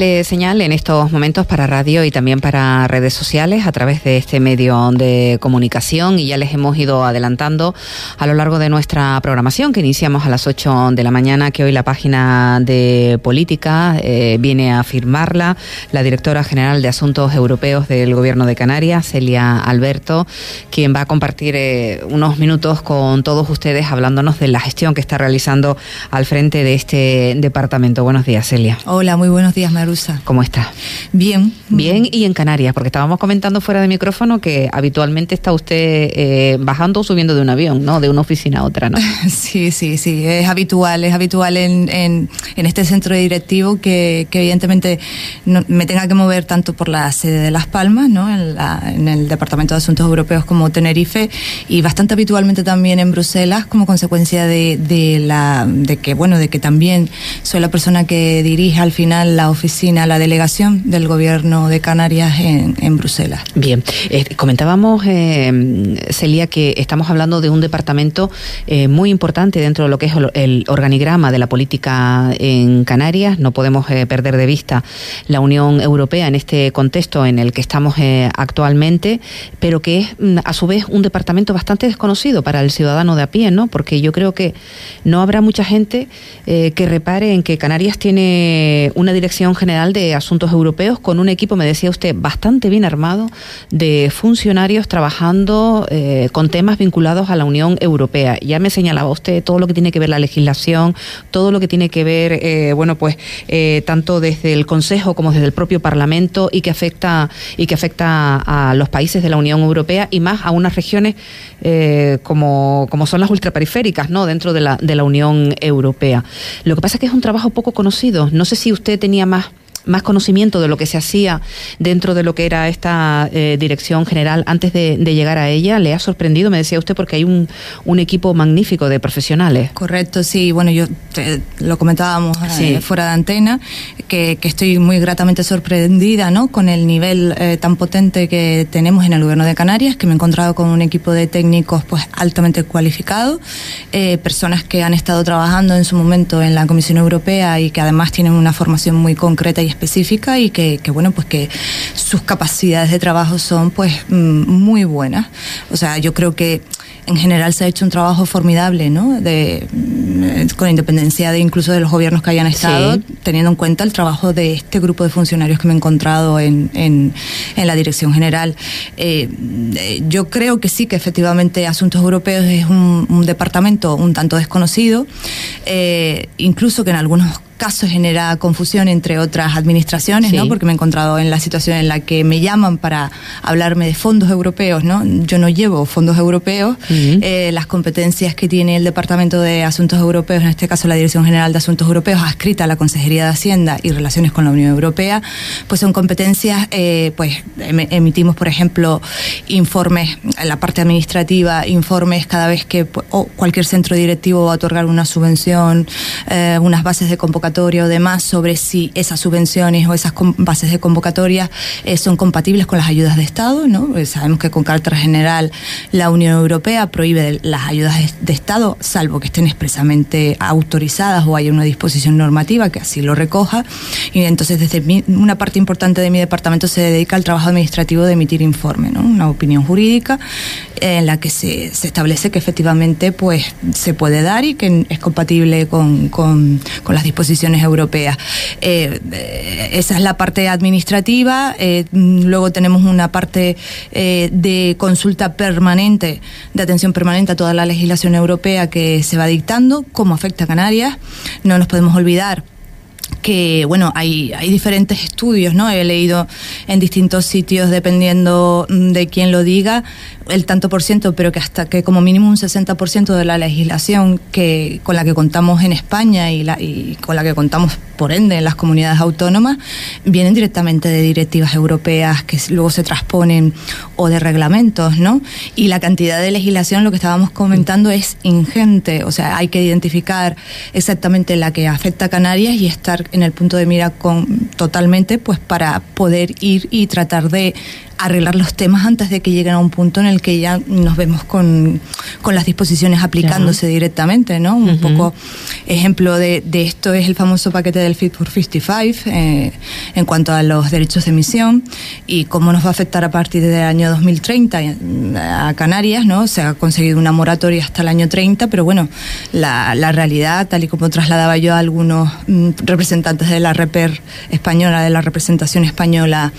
doble señal en estos momentos para radio y también para redes sociales a través de este medio de comunicación y ya les hemos ido adelantando a lo largo de nuestra programación que iniciamos a las 8 de la mañana que hoy la página de política eh, viene a firmarla la directora general de Asuntos Europeos del Gobierno de Canarias, Celia Alberto, quien va a compartir eh, unos minutos con todos ustedes hablándonos de la gestión que está realizando al frente de este departamento. Buenos días, Celia. Hola, muy buenos días, Marusa. ¿Cómo está? Bien. Bien, y en Canarias, porque estábamos comentando fuera de micrófono que habitualmente está usted eh, bajando o subiendo de un avión, ¿no? De una oficina a otra, ¿no? Sí, sí, sí, es habitual, es habitual en, en, este centro directivo que, que evidentemente me tenga que mover tanto por la sede de Las Palmas, ¿no? En, en el Departamento de Asuntos Europeos como Tenerife y bastante habitualmente también en Bruselas como consecuencia de, de, la, de que, bueno, de que también soy la persona que dirige al final la oficina, la delegación del gobierno de Canarias en, Bruselas. Bien, eh, comentábamos, eh, Celia, que estamos hablando de un departamento eh, muy importante dentro de lo que es el organigrama de la política en Canarias. No podemos perder de vista la Unión Europea en este contexto en el que estamos actualmente, pero que es mm, a su vez un departamento bastante desconocido para el ciudadano de a pie, ¿no? Porque yo creo que no habrá mucha gente que repare en que Canarias tiene una dirección general de asuntos europeos con un equipo, me decía usted, bastante bien armado de funcionarios trabajando eh, con temas vinculados a la Unión Europea. Ya me señalaba usted todo lo que tiene que ver la legislación, todo lo que tiene que ver, eh, bueno, pues eh, tanto desde el Consejo como desde el propio Parlamento y que afecta y que afecta a los países de la Unión Europea y más a unas regiones como, como son las ultraperiféricas, ¿no? Dentro de la, de la Unión Europea. Lo que pasa es que es un trabajo poco conocido. No sé si usted tenía más más conocimiento de lo que se hacía dentro de lo que era esta eh, dirección general antes de, llegar a ella? ¿Le ha sorprendido, me decía usted, porque hay un, un equipo magnífico de profesionales? Correcto, sí. Bueno, yo lo comentábamos eh, fuera de antena, que, estoy muy gratamente sorprendida ¿no? con el nivel eh, tan potente que tenemos en el gobierno de Canarias, que me he encontrado con un equipo de técnicos pues altamente cualificados, personas que han estado trabajando en su momento en la Comisión Europea y que además tienen una formación muy concreta y específica y que, bueno, pues que sus capacidades de trabajo son pues mm, muy buenas. O sea, yo creo que en general se ha hecho un trabajo formidable, ¿no? De, mm, con independencia de incluso de los gobiernos que hayan estado, teniendo en cuenta el trabajo de este grupo de funcionarios que me he encontrado en, en, la dirección general. Eh, yo creo que sí, que efectivamente Asuntos Europeos es un, departamento un tanto desconocido, eh, incluso que en algunos casos genera confusión entre otras administraciones, ¿no? Porque me he encontrado en la situación en la que me llaman para hablarme de fondos europeos, ¿no? Yo no llevo fondos europeos. Eh, las competencias que tiene el Departamento de Asuntos Europeos, en este caso la Dirección General de Asuntos Europeos, adscrita a la Consejería de Hacienda y Relaciones con la Unión Europea, pues son competencias, eh, pues emitimos, por ejemplo, informes, en la parte administrativa, informes cada vez que cualquier centro directivo va a otorgar una subvención, eh, unas bases de convocatoria o demás sobre si esas subvenciones o esas bases de convocatoria eh, son compatibles con las ayudas de Estado. Eh, sabemos que con carácter general la Unión Europea prohíbe las ayudas de Estado, salvo que estén expresamente autorizadas o haya una disposición normativa que así lo recoja. Y entonces desde una parte importante de mi departamento se dedica al trabajo administrativo de emitir informe, una opinión jurídica en la que se, establece que efectivamente pues se puede dar y que es compatible con las disposiciones europeas. Eh, esa es la parte administrativa. Eh, luego tenemos una parte eh, de consulta permanente, de atención permanente a toda la legislación europea que se va dictando, cómo afecta a Canarias. No nos podemos olvidar que bueno hay, hay diferentes estudios no he leído en distintos sitios dependiendo de quién lo diga el tanto por ciento, pero que hasta que como mínimo un 60% de la legislación que con la que contamos en España y, la, y con la que contamos por ende en las comunidades autónomas vienen directamente de directivas europeas que luego se transponen o de reglamentos, ¿no? Y la cantidad de legislación, lo que estábamos comentando, es ingente, o sea, hay que identificar exactamente la que afecta a Canarias y estar en el punto de mira con totalmente, pues para poder ir y tratar de arreglar los temas antes de que lleguen a un punto en el que ya nos vemos con, con las disposiciones aplicándose directamente, ¿no? Un poco ejemplo de, de, esto es el famoso paquete del Fit for 55 eh, en cuanto a los derechos de emisión y cómo nos va a afectar a partir del año 2030 a Canarias, ¿no? Se ha conseguido una moratoria hasta el año 30, pero bueno, la, la realidad, tal y como trasladaba yo a algunos mm, representantes de la REPER española, de la representación española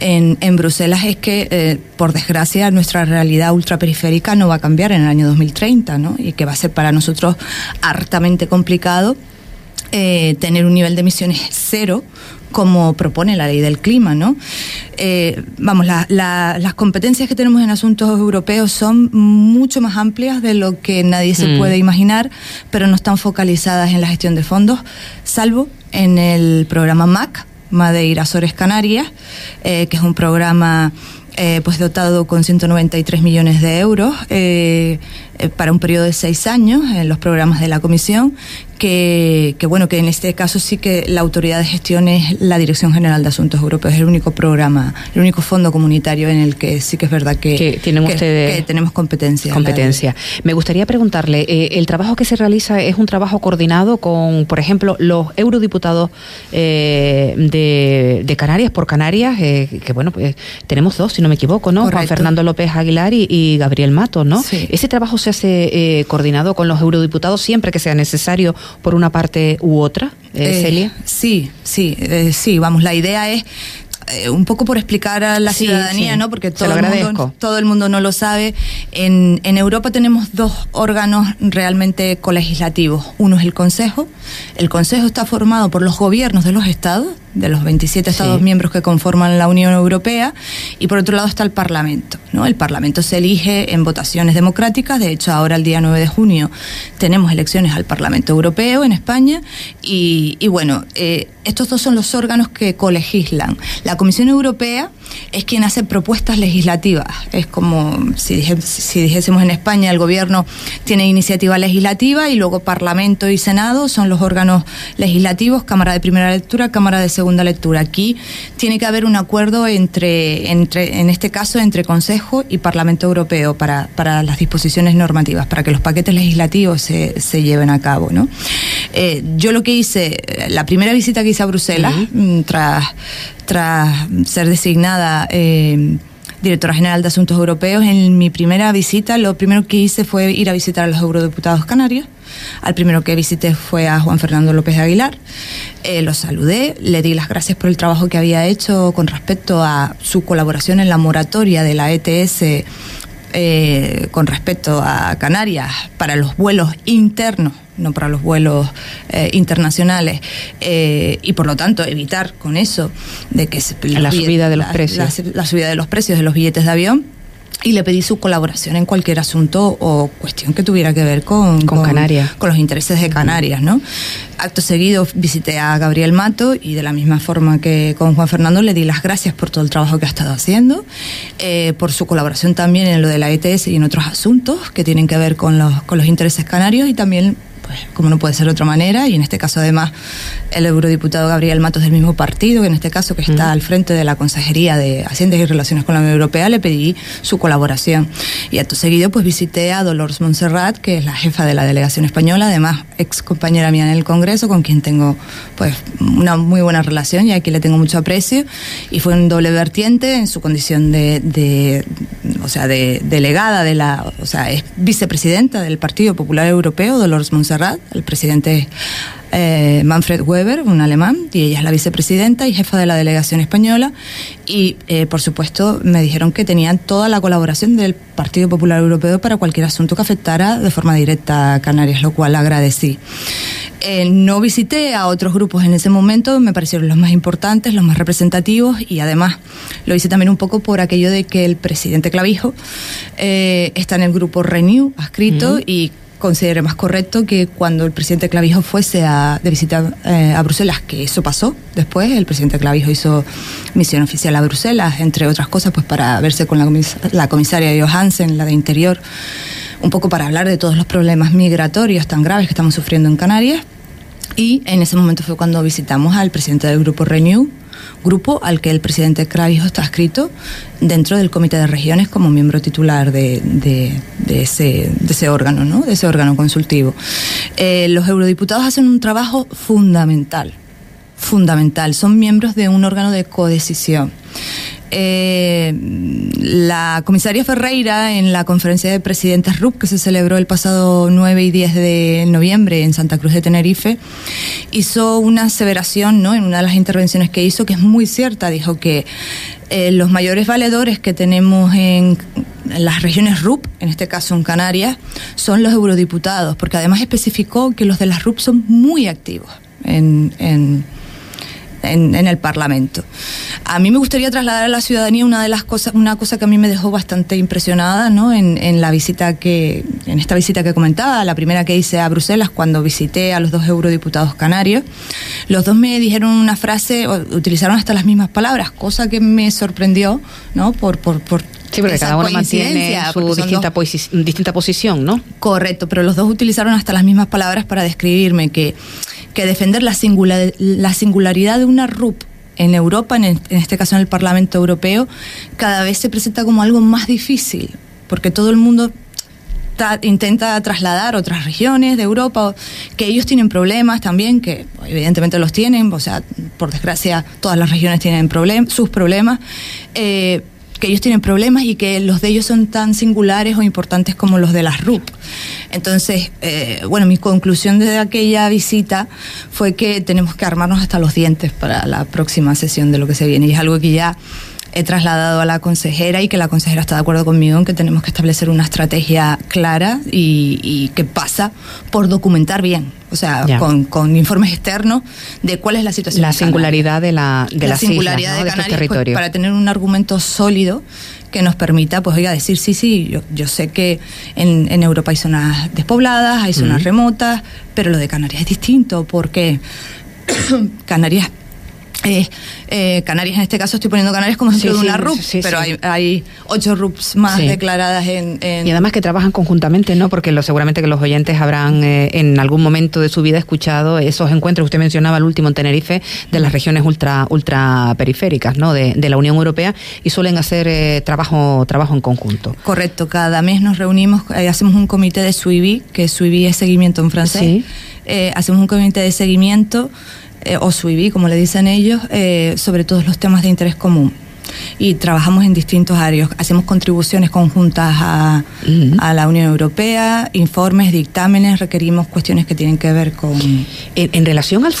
en, en Bruselas, es que, eh, por desgracia, nuestra realidad ultraperiférica no va a cambiar en el año 2030, ¿no? Y que va a ser para nosotros hartamente complicado eh, tener un nivel de emisiones cero como propone la ley del clima, ¿no? Eh, vamos, las competencias que tenemos en asuntos europeos son mucho más amplias de lo que nadie se mm. puede imaginar, pero no están focalizadas en la gestión de fondos, salvo en el programa MAC, Madeira Azores Canarias, eh, que es un programa eh, pues dotado con 193 millones de euros eh, eh, para un periodo de seis años en los programas de la Comisión, que, bueno, que en este caso sí que la autoridad de gestión es la Dirección General de Asuntos Europeos, es el único programa, el único fondo comunitario en el que sí que es verdad que, tienen ustedes tenemos competencia. Competencia. Me gustaría preguntarle, ¿el trabajo que se realiza es un trabajo coordinado con, por ejemplo, los eurodiputados de, Canarias por Canarias, que bueno, pues tenemos dos, si no me equivoco, ¿no? Juan Fernando López Aguilar y, Gabriel Mato, ¿no? Ese trabajo se hace eh, coordinado con los eurodiputados siempre que sea necesario por una parte u otra, eh, eh Celia. Sí, sí, eh, sí, vamos, la idea es un poco por explicar a la ciudadanía, ¿no? Porque todo el, mundo, todo el mundo no lo sabe. En, en Europa tenemos dos órganos realmente colegislativos. Uno es el Consejo. El Consejo está formado por los gobiernos de los estados, de los 27 Estados miembros que conforman la Unión Europea, y por otro lado está el Parlamento. ¿no? El Parlamento se elige en votaciones democráticas, de hecho ahora el día 9 de junio tenemos elecciones al Parlamento Europeo en España, y, bueno, eh, estos dos son los órganos que colegislan. La Comisión Europea es quien hace propuestas legislativas, es como si, si dijésemos en España el gobierno tiene iniciativa legislativa y luego Parlamento y Senado son los órganos legislativos, Cámara de Primera Lectura, Cámara de Segunda Lectura. Aquí tiene que haber un acuerdo entre, entre en este caso, entre Consejo y Parlamento Europeo para, para las disposiciones normativas, para que los paquetes legislativos se, se lleven a cabo. ¿no? Eh, yo lo que hice, la primera visita que hice a Bruselas, mm, tras, tras ser designada eh, directora general de Asuntos Europeos, en mi primera visita lo primero que hice fue ir a visitar a los eurodiputados canarios. Al primero que visité fue a Juan Fernando López de Aguilar. Eh, lo saludé, le di las gracias por el trabajo que había hecho con respecto a su colaboración en la moratoria de la ETS eh, con respecto a Canarias para los vuelos internos no para los vuelos eh, internacionales eh, y por lo tanto evitar con eso de que se, la subida de los precios la, subida de los precios de los billetes de avión y le pedí su colaboración en cualquier asunto o cuestión que tuviera que ver con, con, Canarias. con los intereses de Canarias, ¿no? Acto seguido visité a Gabriel Mato y de la misma forma que con Juan Fernando le di las gracias por todo el trabajo que ha estado haciendo, eh, por su colaboración también en lo de la ETS y en otros asuntos que tienen que ver con los, con los intereses canarios y también pues, como no puede ser de otra manera, y en este caso además el eurodiputado Gabriel Matos del mismo partido, que en este caso que está al frente de la Consejería de Hacienda y Relaciones con la Unión Europea, le pedí su colaboración. Y acto seguido pues visité a Dolores Montserrat, que es la jefa de la delegación española, además ex compañera mía en el Congreso, con quien tengo pues una muy buena relación y aquí le tengo mucho aprecio, y fue un doble vertiente en su condición de, o sea, de delegada de la, o sea, es vicepresidenta del Partido Popular Europeo, Dolores Montserrat, el presidente eh, Manfred Weber, un alemán, y ella es la vicepresidenta y jefa de la delegación española. Y, eh, por supuesto, me dijeron que tenían toda la colaboración del Partido Popular Europeo para cualquier asunto que afectara de forma directa a Canarias, lo cual agradecí. Eh, no visité a otros grupos en ese momento, me parecieron los más importantes, los más representativos y además lo hice también un poco por aquello de que el presidente Clavijo está en el grupo Renew, adscrito, y considere más correcto que cuando el presidente Clavijo fuese a, de visita eh, a Bruselas, que eso pasó después, el presidente Clavijo hizo misión oficial a Bruselas, entre otras cosas, pues para verse con la, la comisaria Johansen, la de Interior, un poco para hablar de todos los problemas migratorios tan graves que estamos sufriendo en Canarias. Y en ese momento fue cuando visitamos al presidente del grupo Renew, grupo al que el presidente Clavijo está escrito dentro del Comité de Regiones como miembro titular de, ese, de ese, órgano, ¿no? de ese órgano consultivo. Eh, los eurodiputados hacen un trabajo fundamental, fundamental. Son miembros de un órgano de codecisión. Eh, la comisaria Ferreira, en la conferencia de presidentes RUP que se celebró el pasado 9 y 10 de noviembre en Santa Cruz de Tenerife, hizo una aseveración ¿no? en una de las intervenciones que hizo que es muy cierta. Dijo que eh, los mayores valedores que tenemos en, las regiones RUP, en este caso en Canarias, son los eurodiputados, porque además especificó que los de las RUP son muy activos en en, el Parlamento. A mí me gustaría trasladar a la ciudadanía una de las cosas, una cosa que a mí me dejó bastante impresionada, ¿no? En, en la visita que, en esta visita que comentaba, la primera que hice a Bruselas cuando visité a los dos eurodiputados canarios, los dos me dijeron una frase, utilizaron hasta las mismas palabras, cosa que me sorprendió, ¿no? Por, por, por Sí, porque cada uno mantiene su distinta, distinta posición, ¿no? Correcto, pero los dos utilizaron hasta las mismas palabras para describirme que que defender la, la singularidad de una RUP en Europa, en, este caso en el Parlamento Europeo, cada vez se presenta como algo más difícil, porque todo el mundo intenta trasladar otras regiones de Europa, que ellos tienen problemas también, que evidentemente los tienen, o sea, por desgracia todas las regiones tienen sus problemas. Eh, que ellos tienen problemas y que los de ellos son tan singulares o importantes como los de las RUP. Entonces, eh, bueno, mi conclusión de aquella visita fue que tenemos que armarnos hasta los dientes para la próxima sesión de lo que se viene y es algo que ya he trasladado a la consejera y que la consejera está de acuerdo conmigo en que tenemos que establecer una estrategia clara y, que pasa por documentar bien, o sea, con, informes externos de cuál es la situación. La singularidad de, la, de la singularidad de, Canarias, pues, territorios. para tener un argumento sólido que nos permita, pues, oiga, decir, sí, sí, yo, yo sé que en, en, Europa hay zonas despobladas, hay zonas remotas, pero lo de Canarias es distinto, porque Canarias eh, eh, Canarias, en este caso estoy poniendo Canarias como ejemplo de una RUP, pero hay, ocho RUPs más declaradas en, Y además que trabajan conjuntamente, ¿no? Porque lo, seguramente que los oyentes habrán eh, en algún momento de su vida escuchado esos encuentros, usted mencionaba el último en Tenerife, de las regiones ultra, ultra periféricas, ¿no? De, la Unión Europea y suelen hacer trabajo, trabajo en conjunto. Correcto, cada mes nos reunimos, hacemos un comité de suivi, que suivi es seguimiento en francés. hacemos un comité de seguimiento eh, o SUIBI, como le dicen ellos, eh, sobre todos los temas de interés común y trabajamos en distintos áreas. Hacemos contribuciones conjuntas a, la Unión Europea, informes, dictámenes, requerimos cuestiones que tienen que ver con... En, relación al,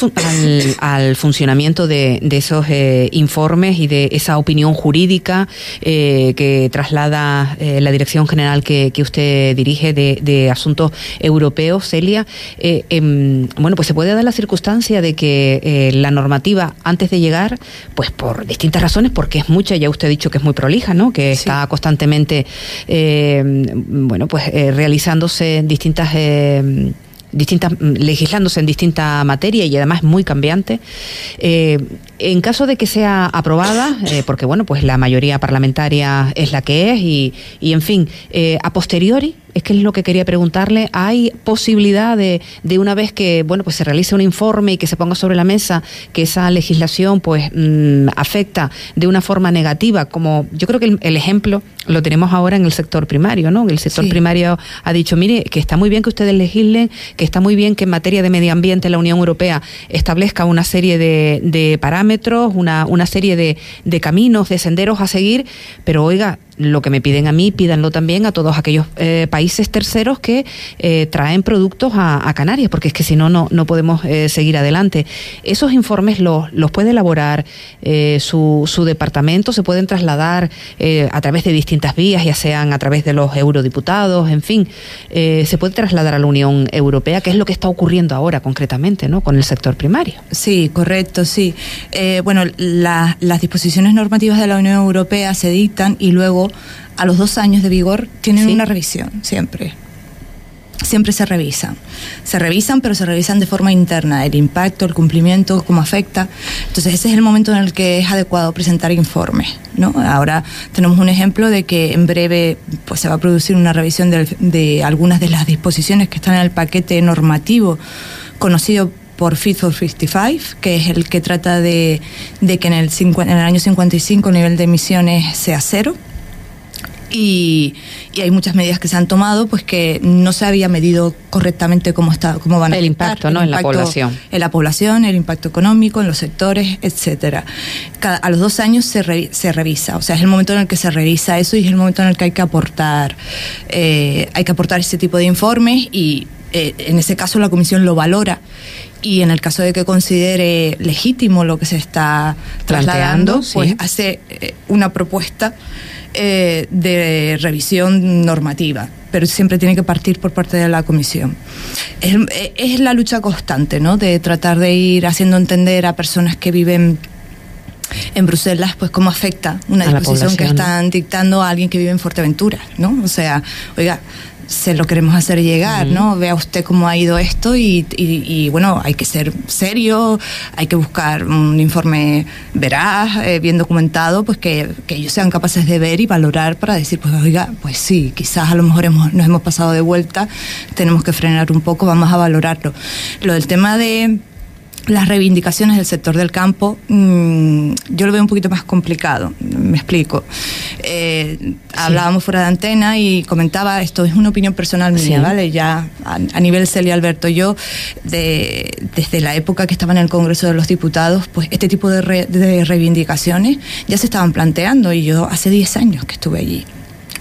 al, funcionamiento de, esos eh, informes y de esa opinión jurídica eh, que traslada eh, la Dirección General que, usted dirige de, Asuntos Europeos, Celia, em, bueno, pues se puede dar la circunstancia de que la normativa antes de llegar, pues por distintas razones, porque es muy mucha, ya usted ha dicho que es muy prolija, ¿no? Que está constantemente, eh, bueno, pues eh, realizándose distintas eh, distintas legislándose en distinta materia y además muy cambiante. En caso de que sea aprobada, porque bueno, pues la mayoría parlamentaria es la que es y, y en fin, a posteriori es que es lo que quería preguntarle. ¿Hay posibilidad de, de una vez que bueno pues se realice un informe y que se ponga sobre la mesa que esa legislación pues mm, afecta de una forma negativa? Como yo creo que el, ejemplo lo tenemos ahora en el sector primario, ¿no? El sector primario ha dicho, mire, que está muy bien que ustedes legislen, que está muy bien que en materia de medio ambiente la Unión Europea establezca una serie de, de parámetros, una, una serie de, de caminos, de senderos a seguir, pero oiga, lo que me piden a mí, pídanlo también a todos aquellos eh, países terceros que eh, traen productos a, Canarias, porque es que si no, no podemos eh, seguir adelante. Esos informes los, los puede elaborar su, su, departamento, se pueden trasladar a través de distintas vías, ya sean a través de los eurodiputados, en fin, se puede trasladar a la Unión Europea, que es lo que está ocurriendo ahora concretamente, ¿no? Con el sector primario. Sí, correcto, sí. bueno, las disposiciones normativas de la Unión Europea se dictan y luego a los dos años de vigor, tienen una revisión, siempre. Siempre se revisan. Se revisan, pero se revisan de forma interna, el impacto, el cumplimiento, cómo afecta. Entonces, ese es el momento en el que es adecuado presentar informes. ¿no? Ahora tenemos un ejemplo de que en breve pues, se va a producir una revisión de, de algunas de las disposiciones que están en el paquete normativo conocido por Fit for 55, que es el que trata de, que en el, en el año 55 el nivel de emisiones sea cero y, hay muchas medidas que se han tomado pues que no se había medido correctamente cómo está cómo van a el impacto no en la población. en la población el impacto económico en los sectores etcétera. A los dos años se, se revisa o sea es el momento en el que se revisa eso y es el momento en el que hay que aportar eh, hay que aportar ese tipo de informes y eh, en ese caso la comisión lo valora. Y en el caso de que considere legítimo lo que se está trasladando, pues hace eh, una propuesta eh, de revisión normativa, pero siempre tiene que partir por parte de la comisión. Es, la lucha constante, ¿no? De tratar de ir haciendo entender a personas que viven en Bruselas, pues cómo afecta una disposición que están dictando a alguien que vive en Fuerteventura, ¿no? O sea, oiga, se lo queremos hacer llegar, ¿no? Vea usted cómo ha ido esto y, bueno, hay que ser serio, hay que buscar un informe veraz, eh, bien documentado, pues que, ellos sean capaces de ver y valorar para decir, pues oiga, pues sí, quizás a lo mejor hemos, nos hemos pasado de vuelta, tenemos que frenar un poco, vamos a valorarlo. Lo del tema de las reivindicaciones del sector del campo, mm, yo lo veo un poquito más complicado, me explico. Eh, hablábamos fuera de antena y comentaba, esto es una opinión personal mía, ¿vale? Ya a, nivel Celia Alberto, yo de, desde la época que estaba en el Congreso de los Diputados, pues este tipo de, de reivindicaciones ya se estaban planteando y yo hace 10 años que estuve allí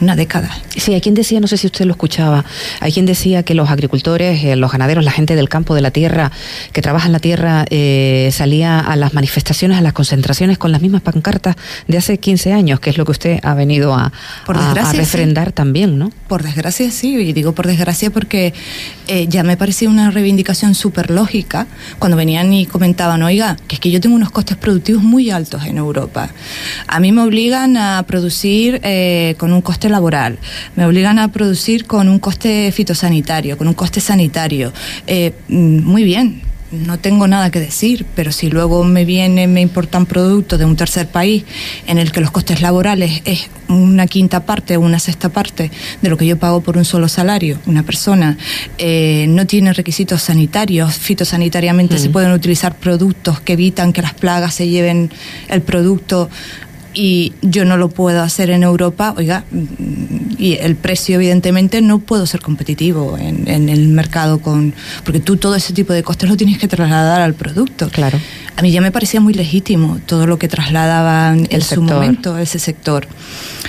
una década. Sí, hay quien decía, no sé si usted lo escuchaba, hay quien decía que los agricultores, eh, los ganaderos, la gente del campo, de la tierra, que trabaja en la tierra, eh, salía a las manifestaciones, a las concentraciones con las mismas pancartas de hace 15 años, que es lo que usted ha venido a, por refrendar también, ¿no? Por desgracia sí, y digo por desgracia porque eh, ya me parecía una reivindicación súper lógica cuando venían y comentaban, oiga, que es que yo tengo unos costes productivos muy altos en Europa. A mí me obligan a producir con un coste laboral, me obligan a producir con un coste fitosanitario, con un coste sanitario. Eh, mm, muy bien, no tengo nada que decir, pero si luego me vienen, me importan productos de un tercer país en el que los costes laborales es una quinta parte o una sexta parte de lo que yo pago por un solo salario, una persona eh, no tiene requisitos sanitarios, fitosanitariamente se pueden utilizar productos que evitan que las plagas se lleven el producto y yo no lo puedo hacer en Europa, oiga, y el precio evidentemente no puedo ser competitivo en, el mercado con porque tú todo ese tipo de costes lo tienes que trasladar al producto. Claro. A mí ya me parecía muy legítimo todo lo que trasladaban en su momento ese sector.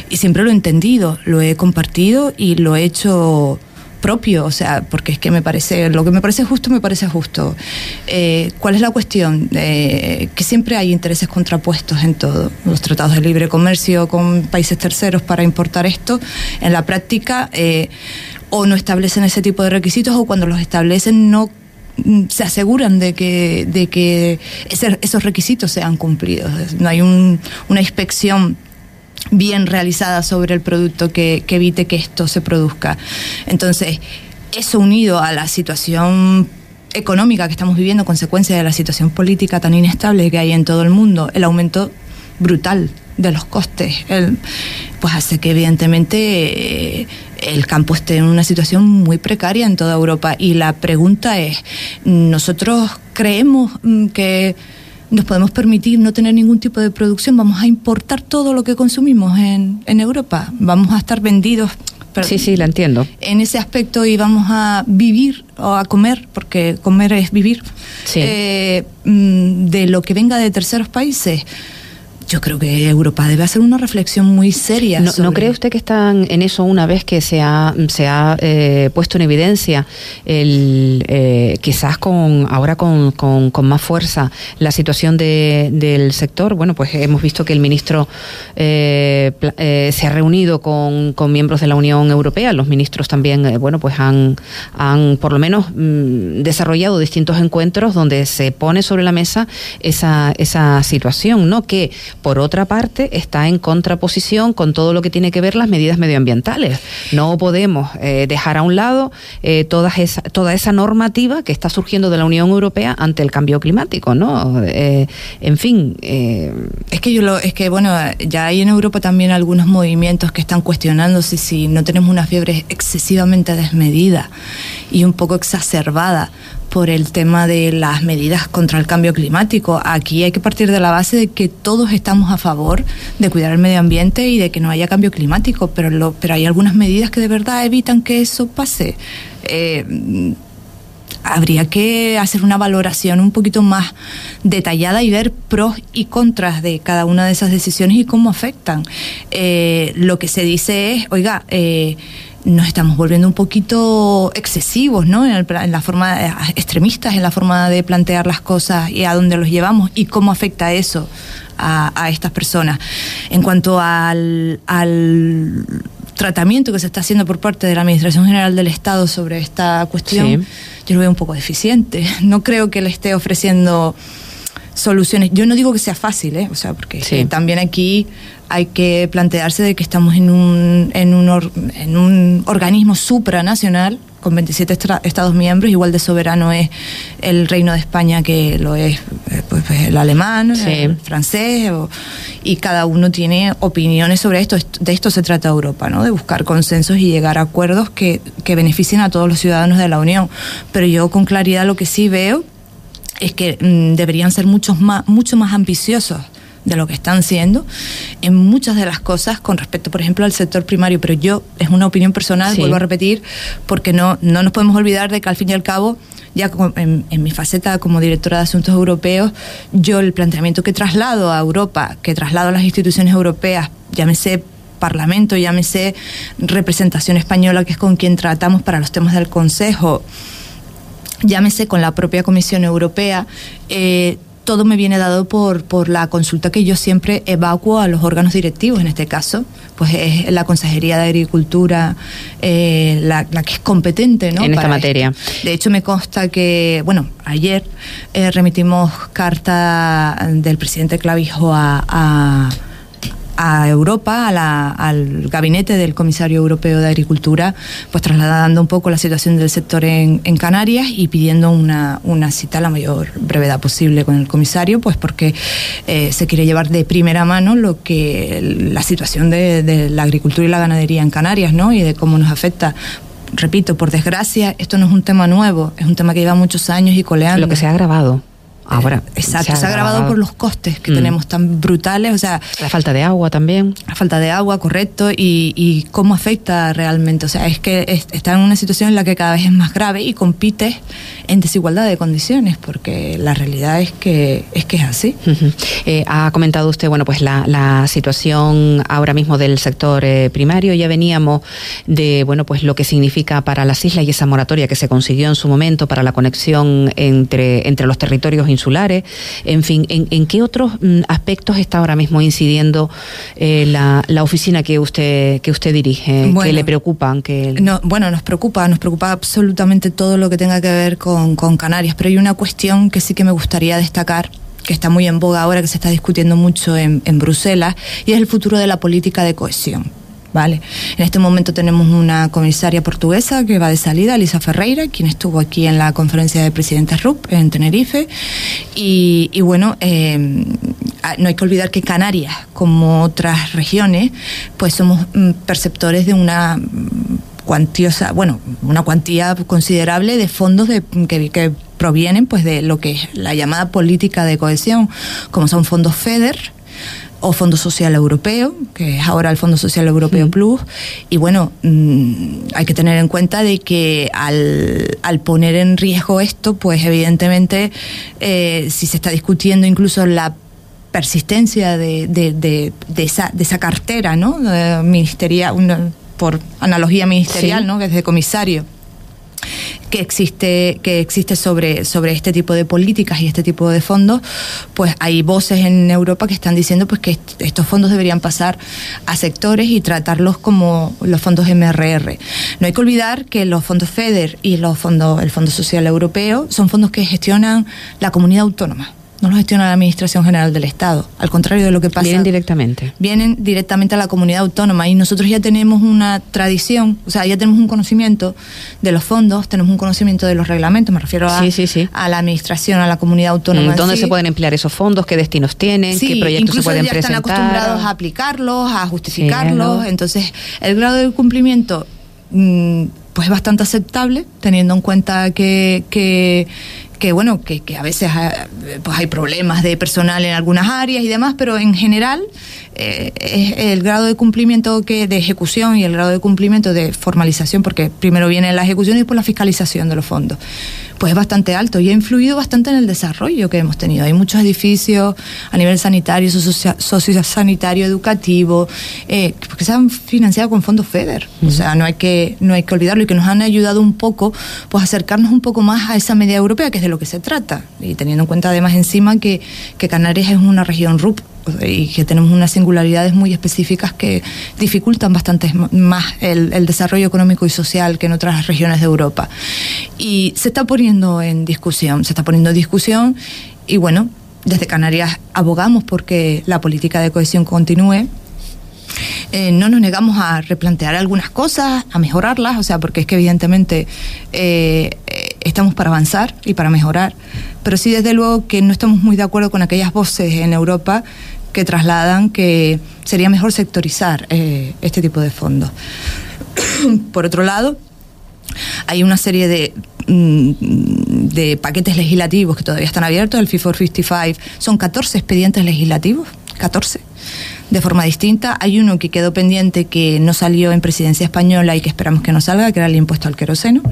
Y siempre lo he entendido, lo he compartido y lo he hecho propio, o sea, porque es que me parece, lo que me parece justo, me parece justo. Eh, ¿Cuál es la cuestión? Eh, que siempre hay intereses contrapuestos en todo. Los tratados de libre comercio con países terceros para importar esto, en la práctica, eh, o no establecen ese tipo de requisitos, o cuando los establecen no mm, se aseguran de que, de que esos requisitos sean cumplidos. No hay una inspección bien realizada sobre el producto que, evite que esto se produzca. Entonces, eso unido a la situación económica que estamos viviendo, consecuencia de la situación política tan inestable que hay en todo el mundo, el aumento brutal de los costes, pues hace que evidentemente eh, el campo esté en una situación muy precaria en toda Europa. Y la pregunta es, ¿nosotros creemos mm, que nos podemos permitir no tener ningún tipo de producción, vamos a importar todo lo que consumimos en, en Europa, vamos a estar vendidos. sí, sí, la entiendo. En ese aspecto y vamos a vivir o a comer, porque comer es vivir, eh, mm, de lo que venga de terceros países yo creo que Europa debe hacer una reflexión muy seria. ¿No, cree usted que están en eso una vez que se ha, se ha eh, puesto en evidencia, el, eh, quizás con ahora con, con, más fuerza, la situación de, del sector? Bueno, pues hemos visto que el ministro eh, se ha reunido con, con, miembros de la Unión Europea. Los ministros también, bueno, pues han, han por lo menos mm, desarrollado distintos encuentros donde se pone sobre la mesa esa, esa situación, ¿no? Que por otra parte, está en contraposición con todo lo que tiene que ver las medidas medioambientales. No podemos eh, dejar a un lado eh, toda, esa, toda esa normativa que está surgiendo de la Unión Europea ante el cambio climático, ¿no? Eh, en fin. Es que yo lo, es que bueno, ya hay en Europa también algunos movimientos que están cuestionándose si no tenemos una fiebre excesivamente desmedida y un poco exacerbada por el tema de las medidas contra el cambio climático. Aquí hay que partir de la base de que todos estamos a favor de cuidar el medio ambiente y de que no haya cambio climático, pero, lo, pero hay algunas medidas que de verdad evitan que eso pase. Eh, habría que hacer una valoración un poquito más detallada y ver pros y contras de cada una de esas decisiones y cómo afectan. Eh, lo que se dice es, oiga, eh, nos estamos volviendo un poquito excesivos, ¿no? En, la forma extremistas en la forma de plantear las cosas y a dónde los llevamos y cómo afecta eso a, estas personas. En cuanto al, tratamiento que se está haciendo por parte de la Administración General del Estado sobre esta cuestión, yo lo veo un poco deficiente. No creo que le esté ofreciendo soluciones. Yo no digo que sea fácil, ¿eh? o sea, porque también aquí hay que plantearse de que estamos en un, en un, en un organismo supranacional con 27 Estados miembros, igual de soberano es el Reino de España que lo es eh, pues, pues, el alemán, el francés, y cada uno tiene opiniones sobre esto. De esto se trata Europa, ¿no? de buscar consensos y llegar a acuerdos que, que beneficien a todos los ciudadanos de la Unión. Pero yo con claridad lo que sí veo es que mm, deberían ser muchos más, mucho más ambiciosos de lo que están siendo en muchas de las cosas con respecto, por ejemplo, al sector primario. Pero yo, es una opinión personal, vuelvo a repetir, porque no, no nos podemos olvidar de que al fin y al cabo ya en, en, mi faceta como directora de asuntos europeos, yo el planteamiento que traslado a Europa, que traslado a las instituciones europeas, llámese Parlamento, llámese representación española, que es con quien tratamos para los temas del Consejo, llámese con la propia Comisión Europea, eh, todo me viene dado por, por la consulta que yo siempre evacuo a los órganos directivos, en este caso, pues es la Consejería de Agricultura eh, la, que es competente ¿no? en esta materia. De hecho, me consta que, bueno, ayer eh, remitimos carta del presidente Clavijo a a Europa, al gabinete del comisario europeo de Agricultura, pues trasladando un poco la situación del sector en, Canarias y pidiendo una, cita a la mayor brevedad posible con el comisario, pues porque eh, se quiere llevar de primera mano lo que la situación de, de la agricultura y la ganadería en Canarias, ¿no? Y de cómo nos afecta repito, por desgracia, esto no es un tema nuevo, es un tema que lleva muchos años y coleando. Lo que se ha agravado. Ahora, exacto, se ha, agravado por los costes que mm. tenemos tan brutales, o sea... La falta de agua también. La falta de agua, correcto, y, y cómo afecta realmente. O sea, es que está en una situación en la que cada vez es más grave y compite en desigualdad de condiciones, porque la realidad es que es, que es así. Eh, ha comentado usted, bueno, pues la, la situación ahora mismo del sector eh, primario. Ya veníamos de, bueno, pues lo que significa para las islas y esa moratoria que se consiguió en su momento para la conexión entre, entre los territorios insulares, en fin, ¿en, qué otros mm, aspectos está ahora mismo incidiendo eh, la, la, oficina que usted que usted dirige, que le preocupan? Que no, bueno, nos preocupa, nos preocupa absolutamente todo lo que tenga que ver con, con Canarias, pero hay una cuestión que sí que me gustaría destacar que está muy en boga ahora, que se está discutiendo mucho en, en Bruselas, y es el futuro de la política de cohesión. ¿Vale? En este momento tenemos una comisaria portuguesa que va de salida, Elisa Ferreira, quien estuvo aquí en la conferencia de presidentes RUP en Tenerife. Y, bueno, eh, no hay que olvidar que Canarias, como otras regiones, pues somos mm, perceptores de una cuantiosa, bueno, una cuantía considerable de fondos de, que, que provienen pues de lo que es la llamada política de cohesión, como son fondos FEDER, o Fondo Social Europeo, que es ahora el Fondo Social Europeo Plus. Y bueno, mm, hay que tener en cuenta de que al, al poner en riesgo esto, pues evidentemente eh, si se está discutiendo incluso la persistencia de, de, de, de esa, de esa cartera ¿no? ministerial, por analogía ministerial, ¿no? que es de comisario que existe, que existe sobre, sobre este tipo de políticas y este tipo de fondos, pues hay voces en Europa que están diciendo pues que estos fondos deberían pasar a sectores y tratarlos como los fondos MRR. No hay que olvidar que los fondos FEDER y los fondos, el Fondo Social Europeo son fondos que gestionan la comunidad autónoma no los gestiona la Administración General del Estado, al contrario de lo que pasa. Vienen directamente. Vienen directamente a la comunidad autónoma y nosotros ya tenemos una tradición, o sea, ya tenemos un conocimiento de los fondos, tenemos un conocimiento de los reglamentos, me refiero a, a la Administración, a la comunidad autónoma. Mm, ¿Dónde se pueden emplear esos fondos? ¿Qué destinos tienen? ¿Qué proyectos se pueden ya presentar? están acostumbrados a aplicarlos, a justificarlos, entonces el grado de cumplimiento... Mm, pues bastante aceptable, teniendo en cuenta que, que, que bueno, que, que, a veces eh, pues hay problemas de personal en algunas áreas y demás, pero en general eh, el grado de cumplimiento que de ejecución y el grado de cumplimiento de formalización, porque primero viene la ejecución y después la fiscalización de los fondos, pues es bastante alto y ha influido bastante en el desarrollo que hemos tenido. Hay muchos edificios a nivel sanitario, sociosanitario, educativo, eh, que se han financiado con fondos FEDER. O sea, no hay que no hay que olvidarlo y que nos han ayudado un poco, pues acercarnos un poco más a esa media europea, que es de lo que se trata. Y teniendo en cuenta además encima que, que Canarias es una región RUP y que tenemos unas singularidades muy específicas que dificultan bastante más el, desarrollo económico y social que en otras regiones de Europa. Y se está poniendo en discusión, se está poniendo en discusión y bueno, desde Canarias abogamos porque la política de cohesión continúe. Eh, no nos negamos a replantear algunas cosas, a mejorarlas, o sea, porque es que evidentemente eh, estamos para avanzar y para mejorar, pero sí desde luego que no estamos muy de acuerdo con aquellas voces en Europa que trasladan que sería mejor sectorizar eh, este tipo de fondos. Por otro lado, hay una serie de, mm, de paquetes legislativos que todavía están abiertos, el FIFOR 55, son 14 expedientes legislativos, 14 de forma distinta. Hay uno que quedó pendiente que no salió en presidencia española y que esperamos que no salga, que era el impuesto al queroseno.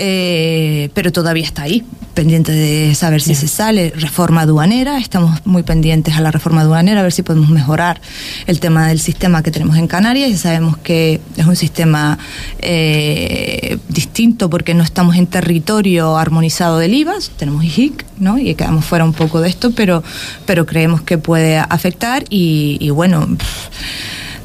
Eh, pero todavía está ahí, pendiente de saber si se sale. Reforma aduanera, estamos muy pendientes a la reforma aduanera, a ver si podemos mejorar el tema del sistema que tenemos en Canarias. Ya sabemos que es un sistema eh, distinto porque no estamos en territorio armonizado del IVA, tenemos IHIC, ¿no? Y quedamos fuera un poco de esto, pero, pero creemos que puede afectar y, y bueno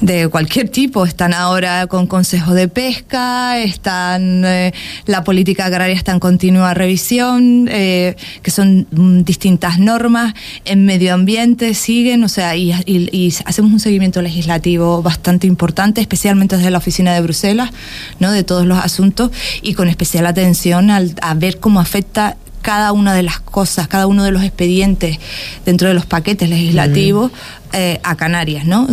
de cualquier tipo. Están ahora con consejos de pesca, están eh, la política agraria está en continua revisión, eh, que son mm, distintas normas. En medio ambiente siguen, o sea, y, hacemos un seguimiento legislativo bastante importante, especialmente desde la oficina de Bruselas, ¿no? de todos los asuntos y con especial atención al, a ver cómo afecta cada una de las cosas, cada uno de los expedientes dentro de los paquetes legislativos eh, a Canarias, ¿no?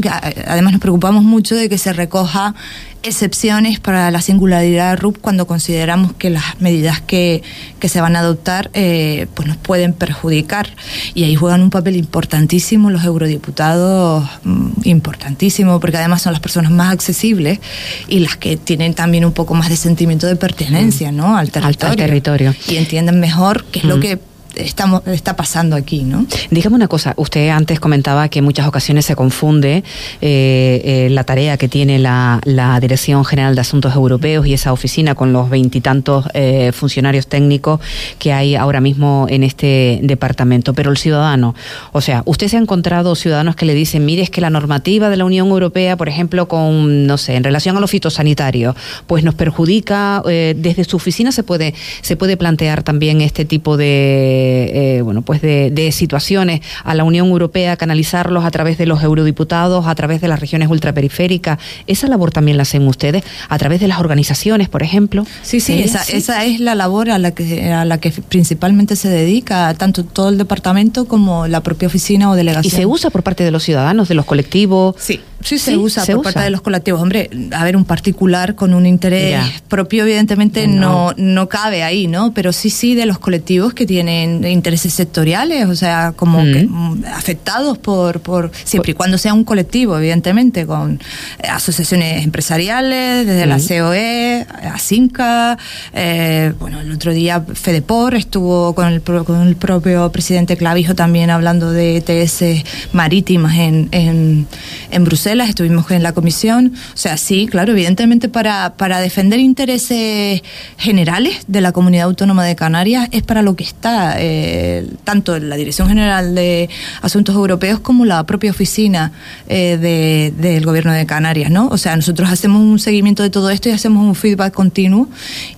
Además nos preocupamos mucho de que se recoja excepciones para la singularidad de RUP cuando consideramos que las medidas que, que se van a adoptar eh, pues nos pueden perjudicar y ahí juegan un papel importantísimo los eurodiputados mm, importantísimo porque además son las personas más accesibles y las que tienen también un poco más de sentimiento de pertenencia ¿no? al territorio, territorio. y entienden mejor qué es lo que estamos, está pasando aquí, ¿no? Dígame una cosa, usted antes comentaba que en muchas ocasiones se confunde eh, eh, la tarea que tiene la, Dirección General de Asuntos Europeos y esa oficina con los veintitantos eh, funcionarios técnicos que hay ahora mismo en este departamento. Pero el ciudadano, o sea, usted se ha encontrado ciudadanos que le dicen, mire, es que la normativa de la Unión Europea, por ejemplo, con, no sé, en relación a los fitosanitarios, pues nos perjudica, desde su oficina se puede, se puede plantear también este tipo de eh, bueno, pues de, situaciones a la Unión Europea, canalizarlos a través de los eurodiputados, a través de las regiones ultraperiféricas. ¿Esa labor también la hacen ustedes a través de las organizaciones, por ejemplo? Sí, sí, esa, esa es la labor a la, que, a la que principalmente se dedica tanto todo el departamento como la propia oficina o delegación. ¿Y se usa por parte de los ciudadanos, de los colectivos? Sí, sí, se usa por parte de los colectivos. Hombre, a ver, un particular con un interés propio, evidentemente, no. no. cabe ahí, ¿no? Pero sí, sí, de los colectivos que tienen intereses sectoriales, o sea, como mm, afectados por, por, siempre y cuando sea un colectivo, evidentemente, con eh, asociaciones empresariales, desde la COE, ASINCA, eh, bueno, el otro día FEDEPOR estuvo con el, con el propio presidente Clavijo también hablando de ETS marítimas en, en, en Bruselas estuvimos en la comisión. O sea, sí, claro, evidentemente para, para defender intereses generales de la comunidad autónoma de Canarias es para lo que está eh, tanto la Dirección General de Asuntos Europeos como la propia oficina eh, del Gobierno de Canarias, ¿no? O sea, nosotros hacemos un seguimiento de todo esto y hacemos un feedback continuo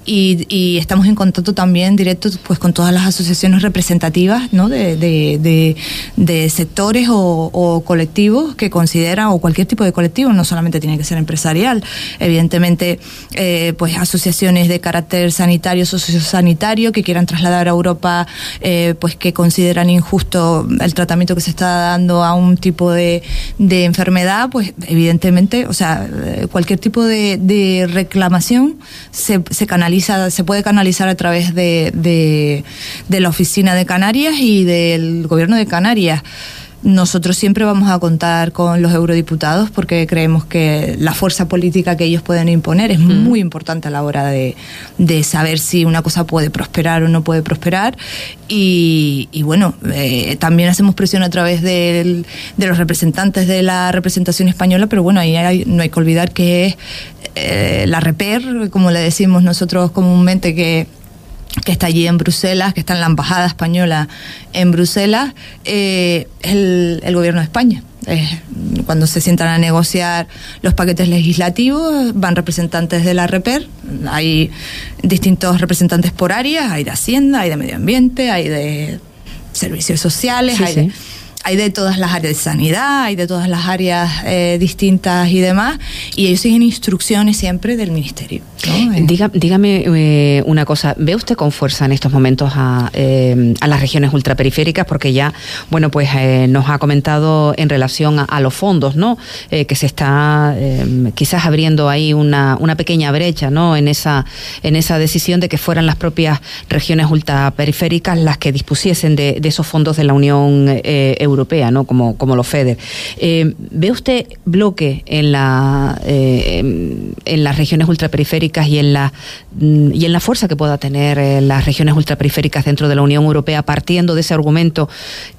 y, estamos en contacto también directo pues con todas las asociaciones representativas, ¿no? De, de, de, sectores o, colectivos que consideran o cualquier tipo de colectivo, no solamente tiene que ser empresarial, evidentemente eh, pues asociaciones de carácter sanitario, sociosanitario que quieran trasladar a Europa eh, pues que consideran injusto el tratamiento que se está dando a un tipo de, enfermedad, pues evidentemente, o sea, eh, cualquier tipo de, reclamación se, se, canaliza, se puede canalizar a través de, de la oficina de Canarias y del gobierno de Canarias. Nosotros siempre vamos a contar con los eurodiputados porque creemos que la fuerza política que ellos pueden imponer es muy importante a la hora de, saber si una cosa puede prosperar o no puede prosperar. Y, bueno, eh, también hacemos presión a través de los representantes de la representación española, pero bueno, ahí no hay que olvidar que es eh, la REPER, como le decimos nosotros comúnmente, que que está allí en Bruselas, que está en la Embajada Española en Bruselas, eh, el, el, gobierno de España. cuando se sientan a negociar los paquetes legislativos, van representantes de la REPER, hay distintos representantes por áreas, hay de Hacienda, hay de Medio Ambiente, hay de servicios sociales, hay de hay de todas las áreas de sanidad, hay de todas las áreas eh, distintas y demás, y ellos siguen instrucciones siempre del ministerio. Eh. dígame eh, una cosa, ¿ve usted con fuerza en estos momentos a, a las regiones ultraperiféricas? Porque ya, bueno, pues nos ha comentado en relación a, los fondos, ¿no? que se está quizás abriendo ahí una, una pequeña brecha, ¿no? En esa, en esa decisión de que fueran las propias regiones ultraperiféricas las que dispusiesen de, de esos fondos de la Unión Europea europea, ¿no? como, como los FEDER. Eh, ¿Ve usted bloque en, la, eh, en las regiones ultraperiféricas y en, la, mm, y en la fuerza que pueda tener eh, las regiones ultraperiféricas dentro de la Unión Europea, partiendo de ese argumento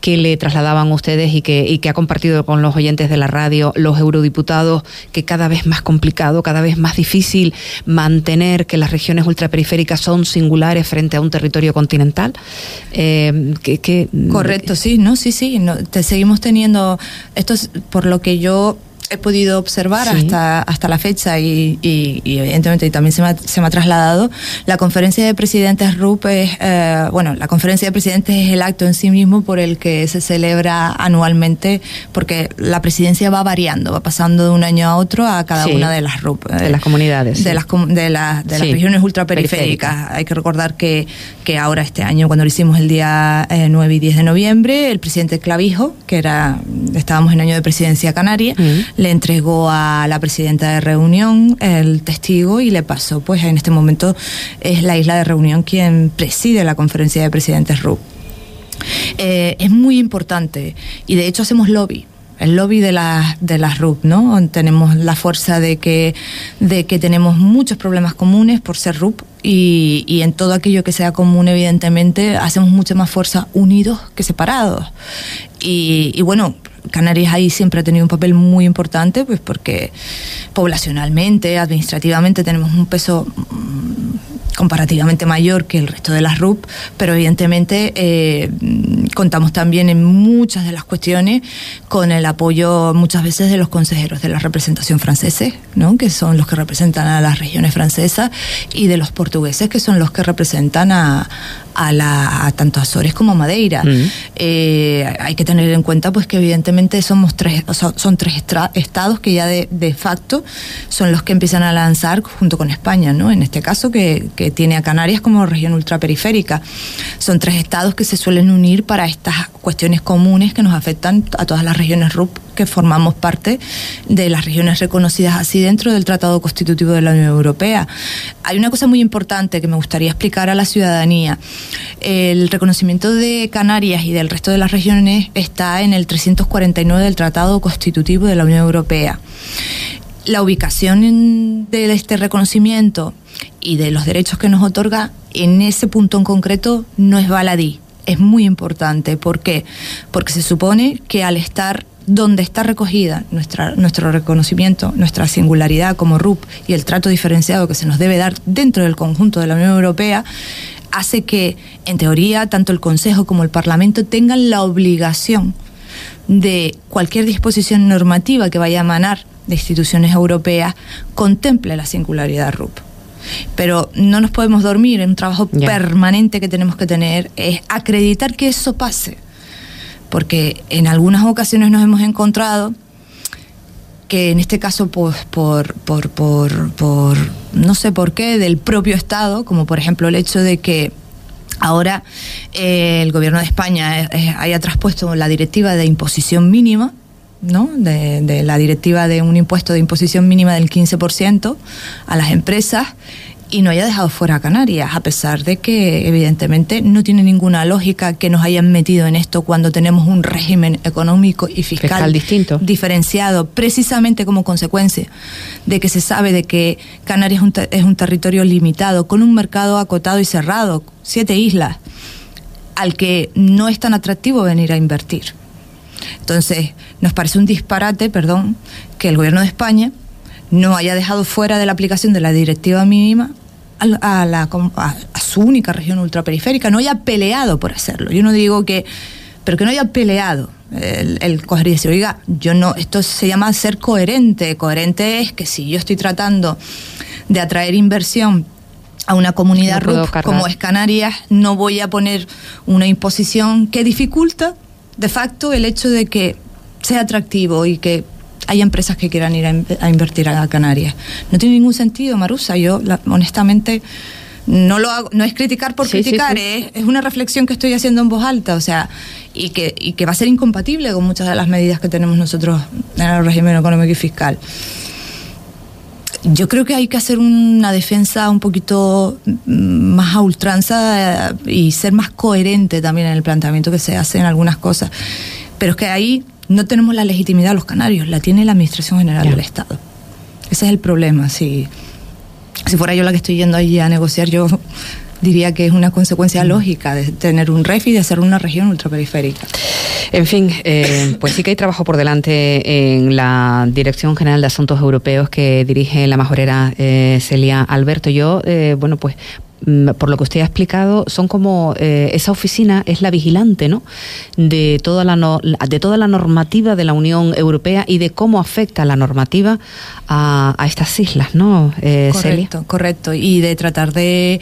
que le trasladaban ustedes y que, y que ha compartido con los oyentes de la radio los eurodiputados, que cada vez más complicado, cada vez más difícil mantener que las regiones ultraperiféricas son singulares frente a un territorio continental? que, Correcto, sí, no, sí, sí. Te seguimos teniendo, esto es por lo que yo he podido observar hasta, hasta la fecha y, evidentemente también se me, ha, se me, ha, trasladado, la conferencia de presidentes RUP es, eh, bueno, la conferencia de presidentes es el acto en sí mismo por el que se celebra anualmente, porque la presidencia va variando, va pasando de un año a otro a cada una de las RUP. De las comunidades. De las, de, las regiones ultraperiféricas. Hay que recordar que, que ahora este año, cuando lo hicimos el día 9 eh, y 10 de noviembre, el presidente Clavijo, que era, estábamos en año de presidencia canaria, le entregó a la presidenta de reunión el testigo y le pasó, pues en este momento es la isla de reunión quien preside la conferencia de presidentes RUP. Eh, es muy importante y de hecho hacemos lobby el lobby de las de las RUP, ¿no? Tenemos la fuerza de que de que tenemos muchos problemas comunes por ser RUP y, y, en todo aquello que sea común, evidentemente, hacemos mucha más fuerza unidos que separados. Y, y bueno, Canarias ahí siempre ha tenido un papel muy importante, pues porque poblacionalmente, administrativamente tenemos un peso comparativamente mayor que el resto de las RUP, pero evidentemente eh, contamos también en muchas de las cuestiones con el apoyo muchas veces de los consejeros de la representación franceses, ¿no? que son los que representan a las regiones francesas, y de los portugueses, que son los que representan a, a, la, tanto Azores como Madeira. Eh, hay que tener en cuenta pues que evidentemente somos tres, son tres estados que ya de, de, facto son los que empiezan a lanzar junto con España, ¿no? En este caso que, que tiene a Canarias como región ultraperiférica. Son tres estados que se suelen unir para estas cuestiones comunes que nos afectan a todas las regiones RUP que formamos parte de las regiones reconocidas así dentro del Tratado Constitutivo de la Unión Europea. Hay una cosa muy importante que me gustaría explicar a la ciudadanía. El reconocimiento de Canarias y del resto de las regiones está en el 349 del Tratado Constitutivo de la Unión Europea. La ubicación de este reconocimiento y de los derechos que nos otorga en ese punto en concreto no es baladí. Es muy importante. ¿Por qué? Porque se supone que al estar donde está recogida nuestra, nuestro reconocimiento, nuestra singularidad como RUP y el trato diferenciado que se nos debe dar dentro del conjunto de la Unión Europea, hace que, en teoría, tanto el Consejo como el Parlamento tengan la obligación de cualquier disposición normativa que vaya a emanar de instituciones europeas contemple la singularidad RUP. Pero no nos podemos dormir, en un trabajo permanente que tenemos que tener es acreditar que eso pase. Porque en algunas ocasiones nos hemos encontrado que en este caso pues, por, por, por, por, no sé por qué, del propio Estado, como por ejemplo el hecho de que ahora eh, el gobierno de España eh, haya traspuesto la directiva de imposición mínima, ¿no? De, de, la directiva de un impuesto de imposición mínima del 15% a las empresas y no haya dejado fuera a Canarias, a pesar de que evidentemente no tiene ninguna lógica que nos hayan metido en esto cuando tenemos un régimen económico y fiscal, distinto. diferenciado, precisamente como consecuencia de que se sabe de que Canarias es un, es un territorio limitado, con un mercado acotado y cerrado, siete islas, al que no es tan atractivo venir a invertir. Entonces, nos parece un disparate, perdón, que el gobierno de España no haya dejado fuera de la aplicación de la directiva mínima a, la, a, su única región ultraperiférica, no haya peleado por hacerlo. Yo no digo que, pero que no haya peleado el, el coger y decir, oiga, yo no, esto se llama ser coherente. Coherente es que si yo estoy tratando de atraer inversión a una comunidad no RUP como es Canarias, no voy a poner una imposición que dificulta de facto el hecho de que sea atractivo y que hay empresas que quieran ir a, a, invertir a Canarias. No tiene ningún sentido, Marusa. Yo, la, honestamente, no lo hago, no es criticar por sí, criticar, sí, sí. Es, es, una reflexión que estoy haciendo en voz alta, o sea, y que, y que va a ser incompatible con muchas de las medidas que tenemos nosotros en el régimen económico y fiscal. Yo creo que hay que hacer una defensa un poquito más a ultranza y ser más coherente también en el planteamiento que se hace en algunas cosas. Pero es que ahí no tenemos la legitimidad los canarios, la tiene la Administración General yeah. del Estado. Ese es el problema. Si, si fuera yo la que estoy yendo allí a negociar, yo diría que es una consecuencia lógica de tener un REF y de ser una región ultraperiférica. En fin, eh, pues sí que hay trabajo por delante en la Dirección General de Asuntos Europeos que dirige la majorera eh, Celia Alberto. Yo, eh, bueno, pues por lo que usted ha explicado, son como eh, esa oficina es la vigilante, ¿no? De toda la no, de toda la normativa de la Unión Europea y de cómo afecta la normativa a, a estas islas, ¿no? Eh, correcto, Celia? correcto. Y de tratar de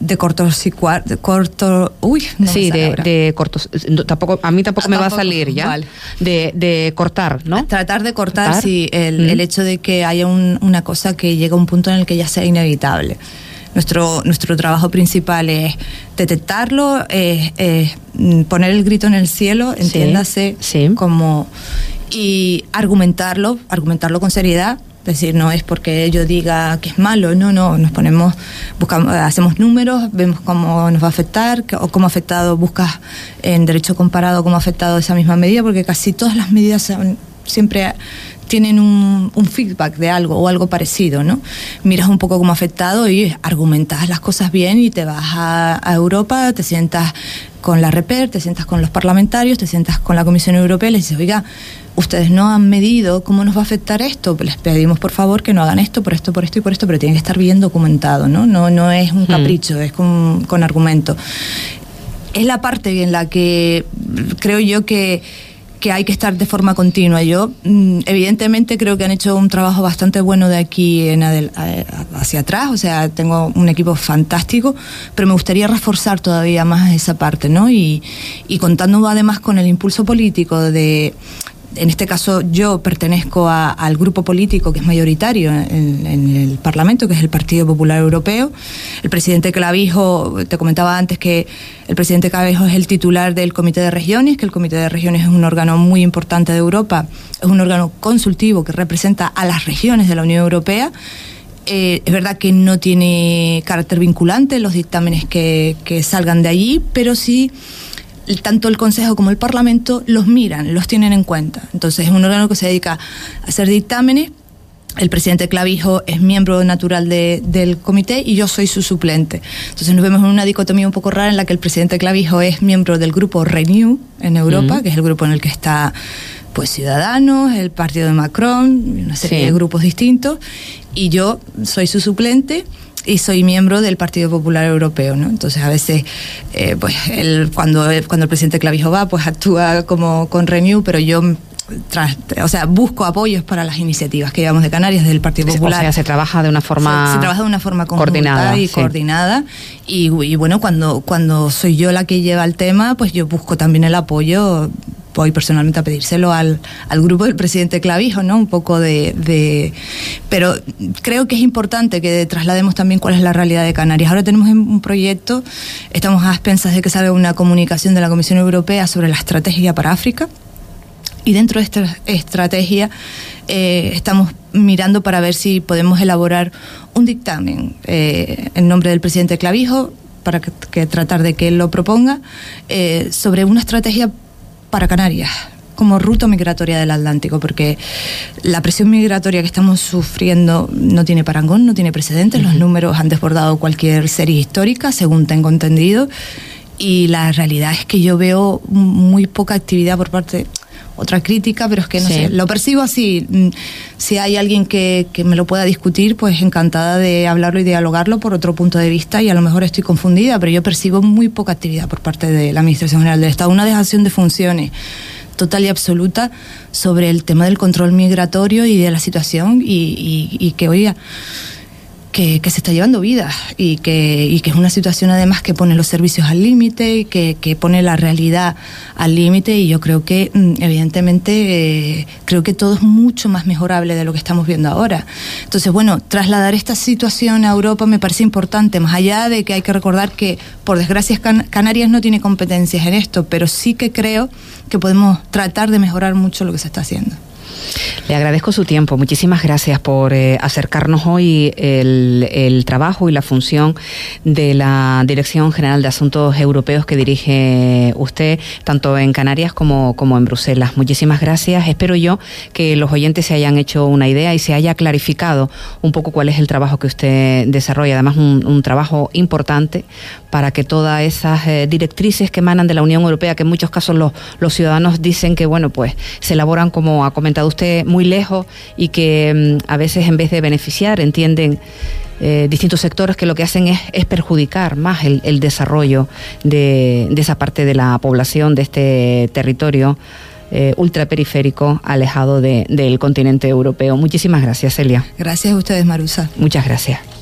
de cortos y de corto uy no sí de, de, cortos tampoco a mí tampoco ah, me tampoco, va a salir ya vale. de, de, cortar no tratar de cortar, cortar. sí el, mm. el, hecho de que haya un, una cosa que llega a un punto en el que ya sea inevitable nuestro, nuestro trabajo principal es detectarlo, es, es poner el grito en el cielo, entiéndase sí, sí. como y argumentarlo, argumentarlo con seriedad, es decir, no es porque yo diga que es malo, no, no, nos ponemos, buscamos, hacemos números, vemos cómo nos va a afectar, o cómo afectado, buscas en derecho comparado cómo afectado esa misma medida, porque casi todas las medidas siempre tienen un, feedback de algo o algo parecido, ¿no? Miras un poco cómo ha afectado y argumentas las cosas bien y te vas a, a Europa, te sientas con la REPER, te sientas con los parlamentarios, te sientas con la Comisión Europea y les dices, oiga, ustedes no han medido cómo nos va a afectar esto, les pedimos por favor que no hagan esto, por esto, por esto y por esto, pero tiene que estar bien documentado, ¿no? No, no es un capricho, hmm. es con, con argumento. Es la parte en la que creo yo que que hay que estar de forma continua. Yo, mm, evidentemente, creo que han hecho un trabajo bastante bueno de aquí en adel, hacia atrás, o sea, tengo un equipo fantástico, pero me gustaría reforzar todavía más esa parte, ¿no? Y, y contando además con el impulso político de en este caso yo pertenezco a, al grupo político que es mayoritario en, en, el Parlamento, que es el Partido Popular Europeo. El presidente Clavijo, te comentaba antes que el presidente Clavijo es el titular del Comité de Regiones, que el Comité de Regiones es un órgano muy importante de Europa, es un órgano consultivo que representa a las regiones de la Unión Europea. Eh, es verdad que no tiene carácter vinculante los dictámenes que, que salgan de allí, pero sí tanto el Consejo como el Parlamento los miran, los tienen en cuenta. Entonces es un órgano que se dedica a hacer dictámenes. El presidente Clavijo es miembro natural de, del comité y yo soy su suplente. Entonces nos vemos en una dicotomía un poco rara en la que el presidente Clavijo es miembro del grupo Renew en Europa, mm. que es el grupo en el que está pues Ciudadanos, el partido de Macron, una serie sí. de grupos distintos, y yo soy su suplente y soy miembro del Partido Popular Europeo, ¿no? Entonces a veces, eh, pues él, cuando, cuando el presidente Clavijo va, pues actúa como con Renew, pero yo tras, o sea, busco apoyos para las iniciativas que llevamos de Canarias del Partido Popular. O sea, se trabaja de una forma se, se trabaja de una forma coordinada y sí. coordinada y, y, bueno, cuando cuando soy yo la que lleva el tema, pues yo busco también el apoyo voy personalmente a pedírselo al, al grupo del presidente Clavijo, ¿no? Un poco de, Pero creo que es importante que traslademos también cuál es la realidad de Canarias. Ahora tenemos un proyecto, estamos a expensas de que salga una comunicación de la Comisión Europea sobre la estrategia para África. Y dentro de esta estrategia eh, estamos mirando para ver si podemos elaborar un dictamen eh, en nombre del presidente Clavijo para que, tratar de que él lo proponga eh, sobre una estrategia para Canarias como ruta migratoria del Atlántico, porque la presión migratoria que estamos sufriendo no tiene parangón, no tiene precedentes, los números han desbordado cualquier serie histórica, según tengo entendido, y la realidad es que yo veo muy poca actividad por parte otra crítica, pero es que no sé, lo percibo así. Mm, si hay alguien que, que, me lo pueda discutir, pues encantada de hablarlo y dialogarlo por otro punto de vista y a lo mejor estoy confundida, pero yo percibo muy poca actividad por parte de la Administración General del Estado, una dejación de funciones total y absoluta sobre el tema del control migratorio y de la situación y, y, y que, oiga, que, se está llevando vida y que, y que es una situación además que pone los servicios al límite, que, que pone la realidad al límite y yo creo que mm, evidentemente eh, creo que todo es mucho más mejorable de lo que estamos viendo ahora. Entonces, bueno, trasladar esta situación a Europa me parece importante, más allá de que hay que recordar que por desgracia Canarias no tiene competencias en esto, pero sí que creo que podemos tratar de mejorar mucho lo que se está haciendo. Le agradezco su tiempo. Muchísimas gracias por eh, acercarnos hoy el, trabajo y la función de la Dirección General de Asuntos Europeos que dirige usted, tanto en Canarias como, como en Bruselas. Muchísimas gracias. Espero yo que los oyentes se hayan hecho una idea y se haya clarificado un poco cuál es el trabajo que usted desarrolla. Además, un, trabajo importante para que todas esas eh, directrices que emanan de la Unión Europea, que en muchos casos los, los ciudadanos dicen que, bueno, pues se elaboran, como ha comentado usted, muy lejos y que mm, a veces en vez de beneficiar entienden eh, distintos sectores que lo que hacen es, perjudicar más el, desarrollo de, esa parte de la población, de este territorio eh, ultraperiférico alejado del continente europeo. Muchísimas gracias, Celia. Gracias a ustedes, Marusa. Muchas gracias.